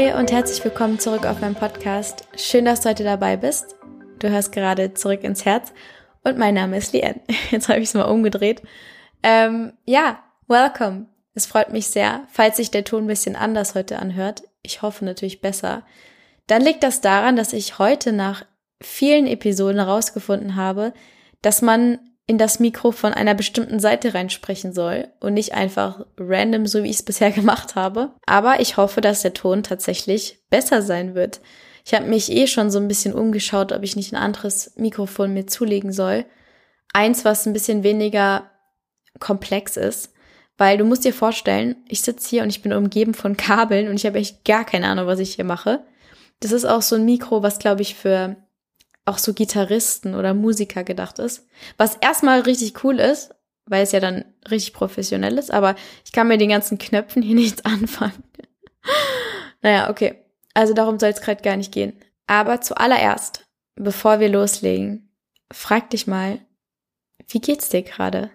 Hi und herzlich willkommen zurück auf meinem Podcast. Schön, dass du heute dabei bist. Du hörst gerade zurück ins Herz und mein Name ist Lien. Jetzt habe ich es mal umgedreht. Ähm, ja, welcome. Es freut mich sehr, falls sich der Ton ein bisschen anders heute anhört. Ich hoffe natürlich besser. Dann liegt das daran, dass ich heute nach vielen Episoden herausgefunden habe, dass man in das Mikro von einer bestimmten Seite reinsprechen soll und nicht einfach random, so wie ich es bisher gemacht habe. Aber ich hoffe, dass der Ton tatsächlich besser sein wird. Ich habe mich eh schon so ein bisschen umgeschaut, ob ich nicht ein anderes Mikrofon mir zulegen soll. Eins, was ein bisschen weniger komplex ist. Weil du musst dir vorstellen, ich sitze hier und ich bin umgeben von Kabeln und ich habe echt gar keine Ahnung, was ich hier mache. Das ist auch so ein Mikro, was glaube ich für auch so Gitarristen oder Musiker gedacht ist. Was erstmal richtig cool ist, weil es ja dann richtig professionell ist, aber ich kann mit den ganzen Knöpfen hier nichts anfangen. naja, okay. Also darum soll es gerade gar nicht gehen. Aber zuallererst, bevor wir loslegen, frag dich mal, wie geht's dir gerade?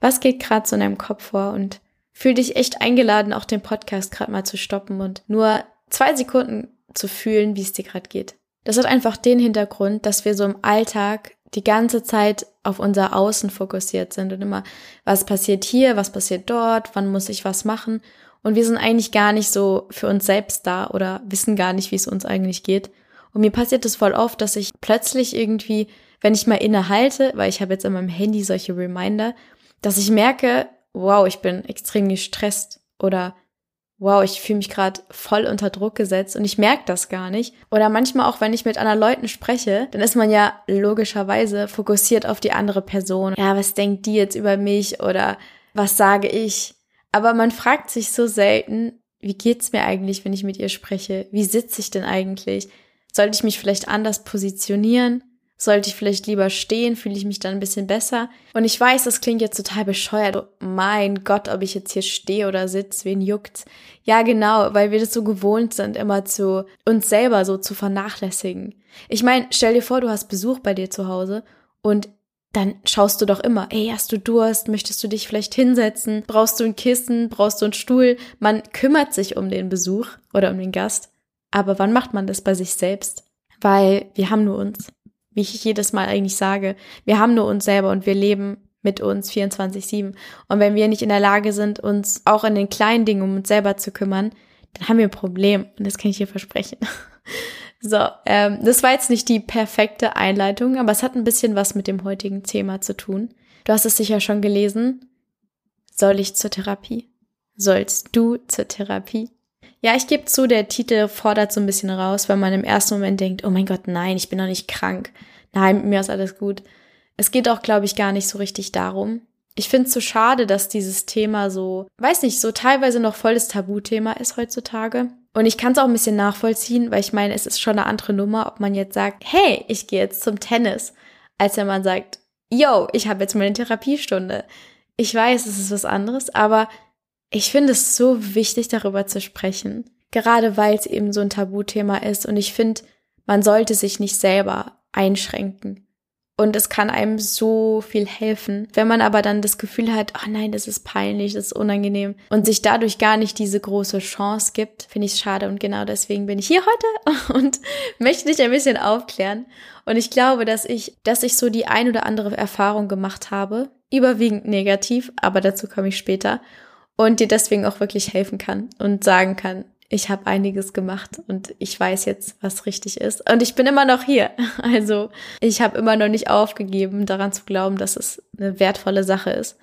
Was geht gerade so in deinem Kopf vor? Und fühl dich echt eingeladen, auch den Podcast gerade mal zu stoppen und nur zwei Sekunden zu fühlen, wie es dir gerade geht. Das hat einfach den Hintergrund, dass wir so im Alltag die ganze Zeit auf unser Außen fokussiert sind und immer, was passiert hier, was passiert dort, wann muss ich was machen. Und wir sind eigentlich gar nicht so für uns selbst da oder wissen gar nicht, wie es uns eigentlich geht. Und mir passiert es voll oft, dass ich plötzlich irgendwie, wenn ich mal innehalte, weil ich habe jetzt in meinem Handy solche Reminder, dass ich merke, wow, ich bin extrem gestresst oder wow, ich fühle mich gerade voll unter Druck gesetzt und ich merke das gar nicht. Oder manchmal auch, wenn ich mit anderen Leuten spreche, dann ist man ja logischerweise fokussiert auf die andere Person. Ja, was denkt die jetzt über mich oder was sage ich? Aber man fragt sich so selten, wie geht's mir eigentlich, wenn ich mit ihr spreche? Wie sitze ich denn eigentlich? Sollte ich mich vielleicht anders positionieren? Sollte ich vielleicht lieber stehen? Fühle ich mich dann ein bisschen besser? Und ich weiß, das klingt jetzt total bescheuert. Oh mein Gott, ob ich jetzt hier stehe oder sitze, wen juckt's? Ja, genau, weil wir das so gewohnt sind, immer zu uns selber so zu vernachlässigen. Ich meine, stell dir vor, du hast Besuch bei dir zu Hause und dann schaust du doch immer, ey, hast du Durst? Möchtest du dich vielleicht hinsetzen? Brauchst du ein Kissen? Brauchst du einen Stuhl? Man kümmert sich um den Besuch oder um den Gast. Aber wann macht man das bei sich selbst? Weil wir haben nur uns wie ich jedes Mal eigentlich sage, wir haben nur uns selber und wir leben mit uns 24-7. Und wenn wir nicht in der Lage sind, uns auch in den kleinen Dingen um uns selber zu kümmern, dann haben wir ein Problem. Und das kann ich hier versprechen. So, ähm, das war jetzt nicht die perfekte Einleitung, aber es hat ein bisschen was mit dem heutigen Thema zu tun. Du hast es sicher schon gelesen. Soll ich zur Therapie? Sollst du zur Therapie? Ja, ich gebe zu, der Titel fordert so ein bisschen raus, weil man im ersten Moment denkt, oh mein Gott, nein, ich bin doch nicht krank. Nein, mir ist alles gut. Es geht auch, glaube ich, gar nicht so richtig darum. Ich finde es so schade, dass dieses Thema so, weiß nicht, so teilweise noch voll das Tabuthema ist heutzutage. Und ich kann es auch ein bisschen nachvollziehen, weil ich meine, es ist schon eine andere Nummer, ob man jetzt sagt, hey, ich gehe jetzt zum Tennis, als wenn man sagt, yo, ich habe jetzt meine Therapiestunde. Ich weiß, es ist was anderes, aber ich finde es so wichtig, darüber zu sprechen, gerade weil es eben so ein Tabuthema ist und ich finde, man sollte sich nicht selber einschränken. Und es kann einem so viel helfen. Wenn man aber dann das Gefühl hat, oh nein, das ist peinlich, das ist unangenehm und sich dadurch gar nicht diese große Chance gibt, finde ich es schade. Und genau deswegen bin ich hier heute und möchte dich ein bisschen aufklären. Und ich glaube, dass ich, dass ich so die ein oder andere Erfahrung gemacht habe, überwiegend negativ, aber dazu komme ich später und dir deswegen auch wirklich helfen kann und sagen kann, ich habe einiges gemacht und ich weiß jetzt, was richtig ist. Und ich bin immer noch hier. Also ich habe immer noch nicht aufgegeben, daran zu glauben, dass es eine wertvolle Sache ist.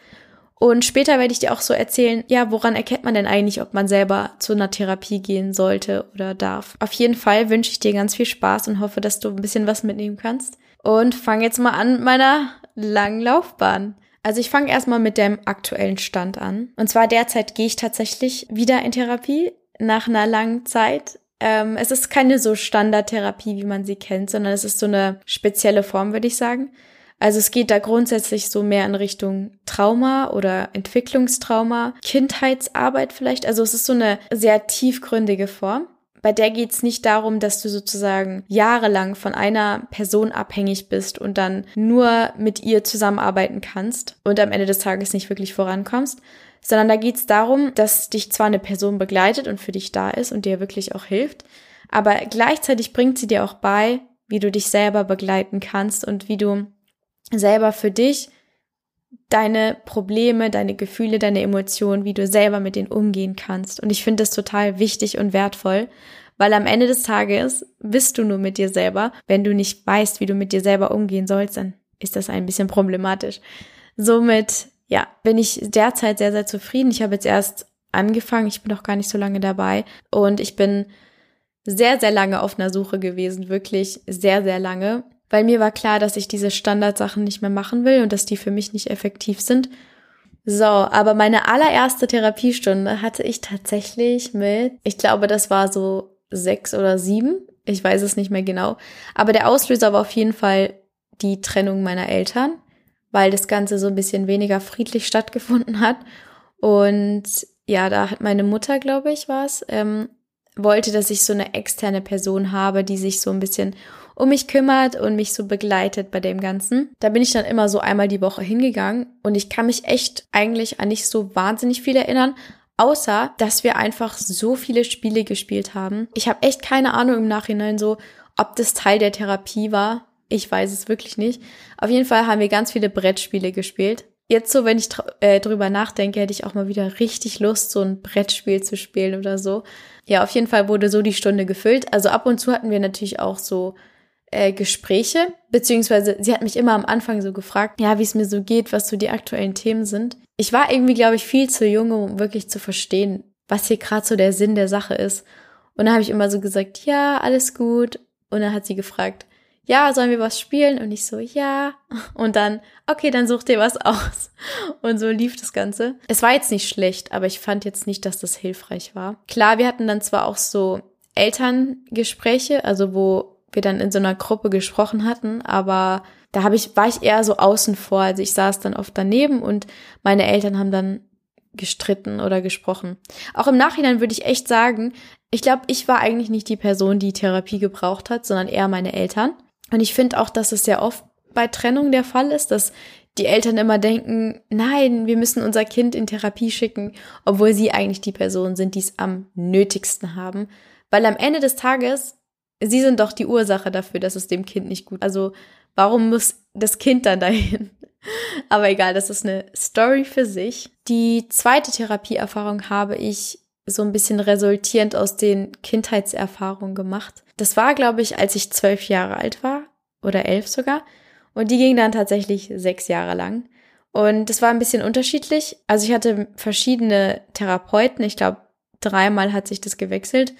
Und später werde ich dir auch so erzählen, ja, woran erkennt man denn eigentlich, ob man selber zu einer Therapie gehen sollte oder darf. Auf jeden Fall wünsche ich dir ganz viel Spaß und hoffe, dass du ein bisschen was mitnehmen kannst. Und fang jetzt mal an mit meiner langen Laufbahn. Also ich fange erstmal mit dem aktuellen Stand an. Und zwar derzeit gehe ich tatsächlich wieder in Therapie nach einer langen Zeit. Ähm, es ist keine so Standardtherapie, wie man sie kennt, sondern es ist so eine spezielle Form, würde ich sagen. Also es geht da grundsätzlich so mehr in Richtung Trauma oder Entwicklungstrauma, Kindheitsarbeit vielleicht. Also es ist so eine sehr tiefgründige Form bei der geht's nicht darum, dass du sozusagen jahrelang von einer Person abhängig bist und dann nur mit ihr zusammenarbeiten kannst und am Ende des Tages nicht wirklich vorankommst, sondern da geht's darum, dass dich zwar eine Person begleitet und für dich da ist und dir wirklich auch hilft, aber gleichzeitig bringt sie dir auch bei, wie du dich selber begleiten kannst und wie du selber für dich deine Probleme, deine Gefühle, deine Emotionen, wie du selber mit denen umgehen kannst. Und ich finde das total wichtig und wertvoll, weil am Ende des Tages bist du nur mit dir selber. Wenn du nicht weißt, wie du mit dir selber umgehen sollst, dann ist das ein bisschen problematisch. Somit, ja, bin ich derzeit sehr, sehr zufrieden. Ich habe jetzt erst angefangen, ich bin noch gar nicht so lange dabei und ich bin sehr, sehr lange auf einer Suche gewesen, wirklich sehr, sehr lange weil mir war klar, dass ich diese Standardsachen nicht mehr machen will und dass die für mich nicht effektiv sind. So, aber meine allererste Therapiestunde hatte ich tatsächlich mit, ich glaube, das war so sechs oder sieben. Ich weiß es nicht mehr genau. Aber der Auslöser war auf jeden Fall die Trennung meiner Eltern, weil das Ganze so ein bisschen weniger friedlich stattgefunden hat. Und ja, da hat meine Mutter, glaube ich, war es, ähm, wollte, dass ich so eine externe Person habe, die sich so ein bisschen um mich kümmert und mich so begleitet bei dem Ganzen. Da bin ich dann immer so einmal die Woche hingegangen und ich kann mich echt eigentlich an nicht so wahnsinnig viel erinnern, außer dass wir einfach so viele Spiele gespielt haben. Ich habe echt keine Ahnung im Nachhinein so, ob das Teil der Therapie war. Ich weiß es wirklich nicht. Auf jeden Fall haben wir ganz viele Brettspiele gespielt. Jetzt so, wenn ich äh, drüber nachdenke, hätte ich auch mal wieder richtig Lust, so ein Brettspiel zu spielen oder so. Ja, auf jeden Fall wurde so die Stunde gefüllt. Also ab und zu hatten wir natürlich auch so äh, Gespräche, beziehungsweise sie hat mich immer am Anfang so gefragt, ja, wie es mir so geht, was so die aktuellen Themen sind. Ich war irgendwie, glaube ich, viel zu jung, um wirklich zu verstehen, was hier gerade so der Sinn der Sache ist. Und dann habe ich immer so gesagt, ja, alles gut. Und dann hat sie gefragt, ja, sollen wir was spielen? Und ich so, ja. Und dann, okay, dann such dir was aus. Und so lief das Ganze. Es war jetzt nicht schlecht, aber ich fand jetzt nicht, dass das hilfreich war. Klar, wir hatten dann zwar auch so Elterngespräche, also wo wir dann in so einer Gruppe gesprochen hatten, aber da habe ich, war ich eher so außen vor. Also ich saß dann oft daneben und meine Eltern haben dann gestritten oder gesprochen. Auch im Nachhinein würde ich echt sagen, ich glaube, ich war eigentlich nicht die Person, die Therapie gebraucht hat, sondern eher meine Eltern. Und ich finde auch, dass es sehr oft bei Trennung der Fall ist, dass die Eltern immer denken, nein, wir müssen unser Kind in Therapie schicken, obwohl sie eigentlich die Person sind, die es am nötigsten haben. Weil am Ende des Tages Sie sind doch die Ursache dafür, dass es dem Kind nicht gut. Also warum muss das Kind dann dahin? Aber egal, das ist eine Story für sich. Die zweite Therapieerfahrung habe ich so ein bisschen resultierend aus den Kindheitserfahrungen gemacht. Das war, glaube ich, als ich zwölf Jahre alt war oder elf sogar. Und die ging dann tatsächlich sechs Jahre lang. Und das war ein bisschen unterschiedlich. Also ich hatte verschiedene Therapeuten. Ich glaube, dreimal hat sich das gewechselt.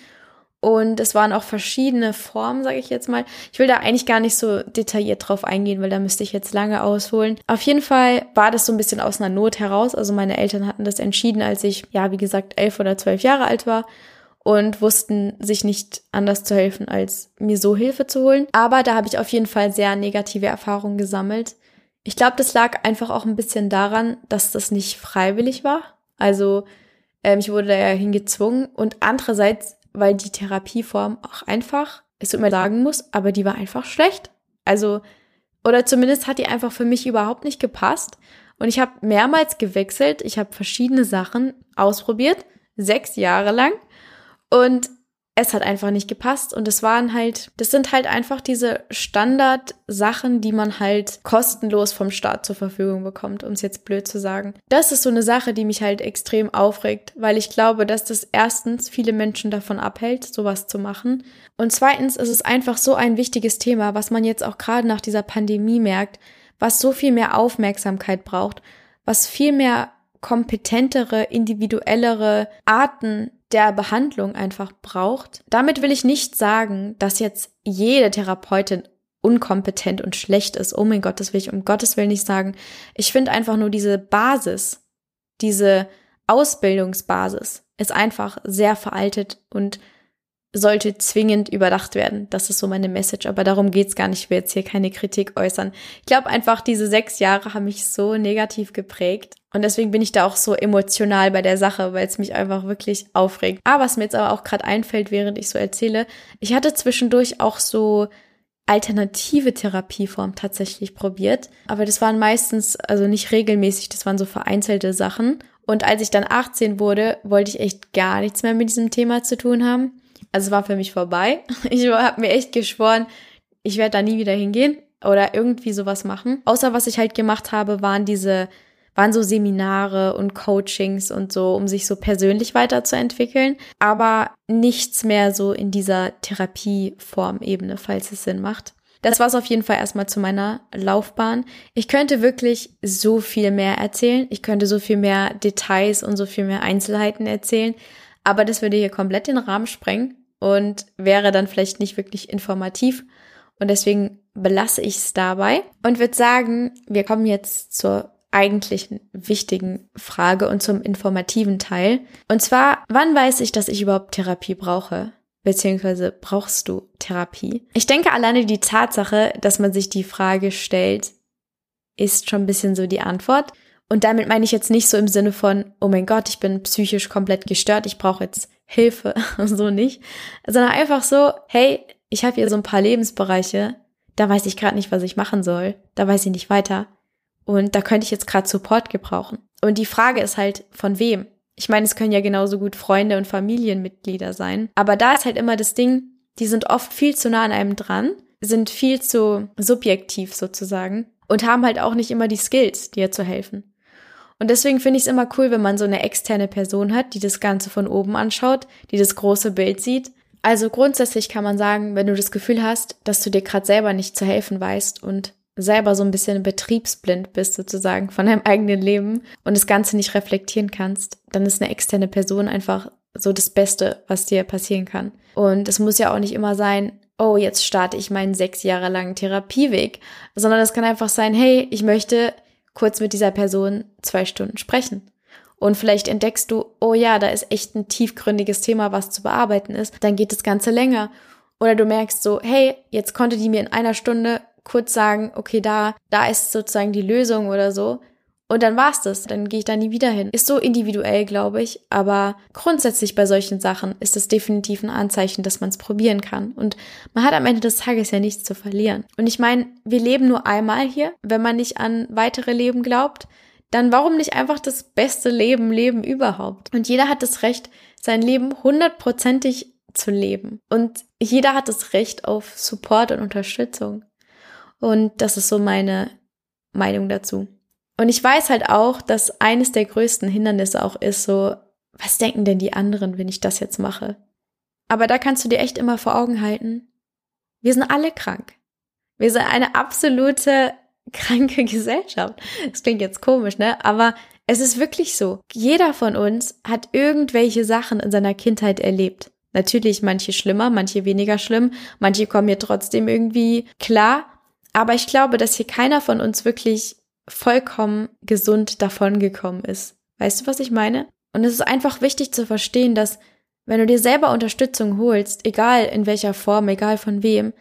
Und es waren auch verschiedene Formen, sage ich jetzt mal. Ich will da eigentlich gar nicht so detailliert drauf eingehen, weil da müsste ich jetzt lange ausholen. Auf jeden Fall war das so ein bisschen aus einer Not heraus. Also meine Eltern hatten das entschieden, als ich, ja, wie gesagt, elf oder zwölf Jahre alt war und wussten sich nicht anders zu helfen, als mir so Hilfe zu holen. Aber da habe ich auf jeden Fall sehr negative Erfahrungen gesammelt. Ich glaube, das lag einfach auch ein bisschen daran, dass das nicht freiwillig war. Also ähm, ich wurde da ja hingezwungen und andererseits weil die Therapieform auch einfach, es mir sagen muss, aber die war einfach schlecht. Also, oder zumindest hat die einfach für mich überhaupt nicht gepasst. Und ich habe mehrmals gewechselt, ich habe verschiedene Sachen ausprobiert, sechs Jahre lang. Und es hat einfach nicht gepasst und es waren halt, das sind halt einfach diese Standard-Sachen, die man halt kostenlos vom Staat zur Verfügung bekommt, um es jetzt blöd zu sagen. Das ist so eine Sache, die mich halt extrem aufregt, weil ich glaube, dass das erstens viele Menschen davon abhält, sowas zu machen. Und zweitens ist es einfach so ein wichtiges Thema, was man jetzt auch gerade nach dieser Pandemie merkt, was so viel mehr Aufmerksamkeit braucht, was viel mehr kompetentere, individuellere Arten der Behandlung einfach braucht. Damit will ich nicht sagen, dass jetzt jede Therapeutin unkompetent und schlecht ist. Oh mein Gott, das will ich um Gottes Willen nicht sagen. Ich finde einfach nur diese Basis, diese Ausbildungsbasis ist einfach sehr veraltet und sollte zwingend überdacht werden. Das ist so meine Message, aber darum geht's gar nicht. Ich will jetzt hier keine Kritik äußern. Ich glaube einfach, diese sechs Jahre haben mich so negativ geprägt. Und deswegen bin ich da auch so emotional bei der Sache, weil es mich einfach wirklich aufregt. Aber was mir jetzt aber auch gerade einfällt, während ich so erzähle, ich hatte zwischendurch auch so alternative Therapieform tatsächlich probiert. Aber das waren meistens, also nicht regelmäßig, das waren so vereinzelte Sachen. Und als ich dann 18 wurde, wollte ich echt gar nichts mehr mit diesem Thema zu tun haben. Also es war für mich vorbei. Ich habe mir echt geschworen, ich werde da nie wieder hingehen oder irgendwie sowas machen. Außer was ich halt gemacht habe, waren diese, waren so Seminare und Coachings und so, um sich so persönlich weiterzuentwickeln. Aber nichts mehr so in dieser Therapieform-Ebene, falls es Sinn macht. Das war es auf jeden Fall erstmal zu meiner Laufbahn. Ich könnte wirklich so viel mehr erzählen. Ich könnte so viel mehr Details und so viel mehr Einzelheiten erzählen. Aber das würde hier komplett den Rahmen sprengen und wäre dann vielleicht nicht wirklich informativ. Und deswegen belasse ich es dabei und würde sagen, wir kommen jetzt zur eigentlichen wichtigen Frage und zum informativen Teil. Und zwar, wann weiß ich, dass ich überhaupt Therapie brauche? Beziehungsweise brauchst du Therapie? Ich denke, alleine die Tatsache, dass man sich die Frage stellt, ist schon ein bisschen so die Antwort. Und damit meine ich jetzt nicht so im Sinne von, oh mein Gott, ich bin psychisch komplett gestört, ich brauche jetzt Hilfe, so nicht, sondern einfach so, hey, ich habe hier so ein paar Lebensbereiche, da weiß ich gerade nicht, was ich machen soll, da weiß ich nicht weiter und da könnte ich jetzt gerade Support gebrauchen. Und die Frage ist halt, von wem? Ich meine, es können ja genauso gut Freunde und Familienmitglieder sein, aber da ist halt immer das Ding, die sind oft viel zu nah an einem dran, sind viel zu subjektiv sozusagen und haben halt auch nicht immer die Skills, dir zu helfen. Und deswegen finde ich es immer cool, wenn man so eine externe Person hat, die das Ganze von oben anschaut, die das große Bild sieht. Also grundsätzlich kann man sagen, wenn du das Gefühl hast, dass du dir gerade selber nicht zu helfen weißt und selber so ein bisschen betriebsblind bist sozusagen von deinem eigenen Leben und das Ganze nicht reflektieren kannst, dann ist eine externe Person einfach so das Beste, was dir passieren kann. Und es muss ja auch nicht immer sein, oh, jetzt starte ich meinen sechs Jahre langen Therapieweg, sondern es kann einfach sein, hey, ich möchte kurz mit dieser Person zwei Stunden sprechen. Und vielleicht entdeckst du, oh ja, da ist echt ein tiefgründiges Thema, was zu bearbeiten ist. Dann geht das Ganze länger. Oder du merkst so, hey, jetzt konnte die mir in einer Stunde kurz sagen, okay, da, da ist sozusagen die Lösung oder so. Und dann war's das. Dann gehe ich da nie wieder hin. Ist so individuell, glaube ich. Aber grundsätzlich bei solchen Sachen ist es definitiv ein Anzeichen, dass man es probieren kann. Und man hat am Ende des Tages ja nichts zu verlieren. Und ich meine, wir leben nur einmal hier. Wenn man nicht an weitere Leben glaubt, dann warum nicht einfach das beste Leben leben überhaupt? Und jeder hat das Recht, sein Leben hundertprozentig zu leben. Und jeder hat das Recht auf Support und Unterstützung. Und das ist so meine Meinung dazu. Und ich weiß halt auch, dass eines der größten Hindernisse auch ist, so, was denken denn die anderen, wenn ich das jetzt mache? Aber da kannst du dir echt immer vor Augen halten, wir sind alle krank. Wir sind eine absolute kranke Gesellschaft. Das klingt jetzt komisch, ne? Aber es ist wirklich so. Jeder von uns hat irgendwelche Sachen in seiner Kindheit erlebt. Natürlich manche schlimmer, manche weniger schlimm, manche kommen hier trotzdem irgendwie klar. Aber ich glaube, dass hier keiner von uns wirklich vollkommen gesund davongekommen ist. Weißt du, was ich meine? Und es ist einfach wichtig zu verstehen, dass wenn du dir selber Unterstützung holst, egal in welcher Form, egal von wem,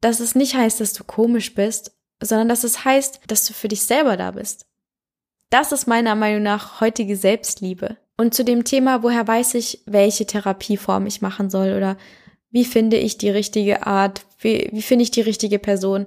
dass es nicht heißt, dass du komisch bist, sondern dass es heißt, dass du für dich selber da bist. Das ist meiner Meinung nach heutige Selbstliebe. Und zu dem Thema, woher weiß ich, welche Therapieform ich machen soll oder wie finde ich die richtige Art, wie, wie finde ich die richtige Person.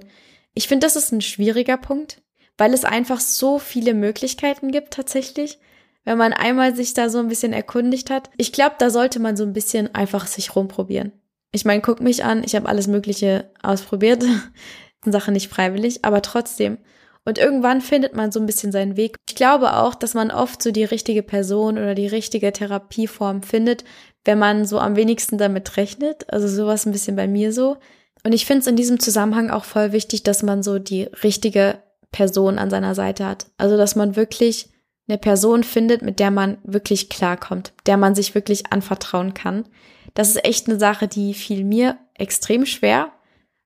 Ich finde, das ist ein schwieriger Punkt, weil es einfach so viele Möglichkeiten gibt tatsächlich, wenn man einmal sich da so ein bisschen erkundigt hat. Ich glaube, da sollte man so ein bisschen einfach sich rumprobieren. Ich meine, guck mich an, ich habe alles Mögliche ausprobiert. Sache nicht freiwillig, aber trotzdem. Und irgendwann findet man so ein bisschen seinen Weg. Ich glaube auch, dass man oft so die richtige Person oder die richtige Therapieform findet, wenn man so am wenigsten damit rechnet. Also sowas ein bisschen bei mir so. Und ich finde es in diesem Zusammenhang auch voll wichtig, dass man so die richtige Person an seiner Seite hat. Also, dass man wirklich eine Person findet, mit der man wirklich klarkommt, der man sich wirklich anvertrauen kann. Das ist echt eine Sache, die fiel mir extrem schwer,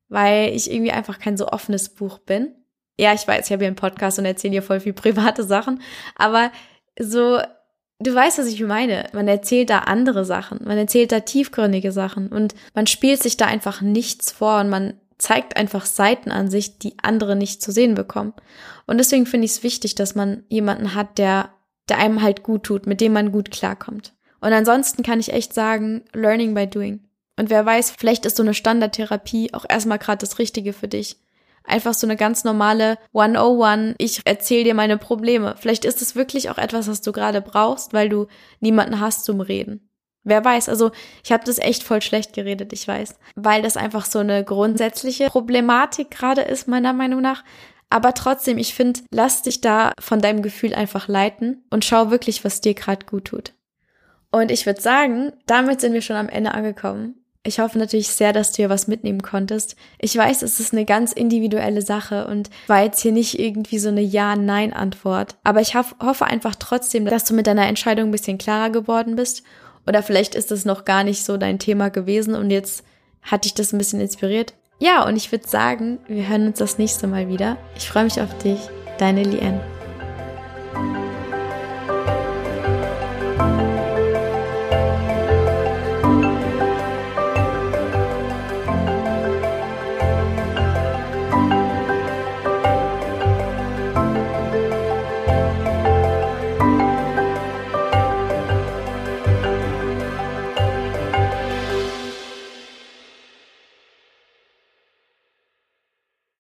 weil ich irgendwie einfach kein so offenes Buch bin. Ja, ich weiß, ich habe hier einen Podcast und erzähle hier voll viel private Sachen, aber so du weißt, was ich meine. Man erzählt da andere Sachen, man erzählt da tiefgründige Sachen und man spielt sich da einfach nichts vor und man zeigt einfach Seiten an sich, die andere nicht zu sehen bekommen. Und deswegen finde ich es wichtig, dass man jemanden hat, der, der einem halt gut tut, mit dem man gut klarkommt. Und ansonsten kann ich echt sagen, learning by doing. Und wer weiß, vielleicht ist so eine Standardtherapie auch erstmal gerade das Richtige für dich. Einfach so eine ganz normale 101, ich erzähle dir meine Probleme. Vielleicht ist es wirklich auch etwas, was du gerade brauchst, weil du niemanden hast zum Reden. Wer weiß, also ich habe das echt voll schlecht geredet, ich weiß, weil das einfach so eine grundsätzliche Problematik gerade ist, meiner Meinung nach. Aber trotzdem, ich finde, lass dich da von deinem Gefühl einfach leiten und schau wirklich, was dir gerade gut tut. Und ich würde sagen, damit sind wir schon am Ende angekommen. Ich hoffe natürlich sehr, dass du hier was mitnehmen konntest. Ich weiß, es ist eine ganz individuelle Sache und war jetzt hier nicht irgendwie so eine Ja-Nein-Antwort. Aber ich hoffe einfach trotzdem, dass du mit deiner Entscheidung ein bisschen klarer geworden bist. Oder vielleicht ist es noch gar nicht so dein Thema gewesen und jetzt hat dich das ein bisschen inspiriert. Ja, und ich würde sagen, wir hören uns das nächste Mal wieder. Ich freue mich auf dich. Deine Lien.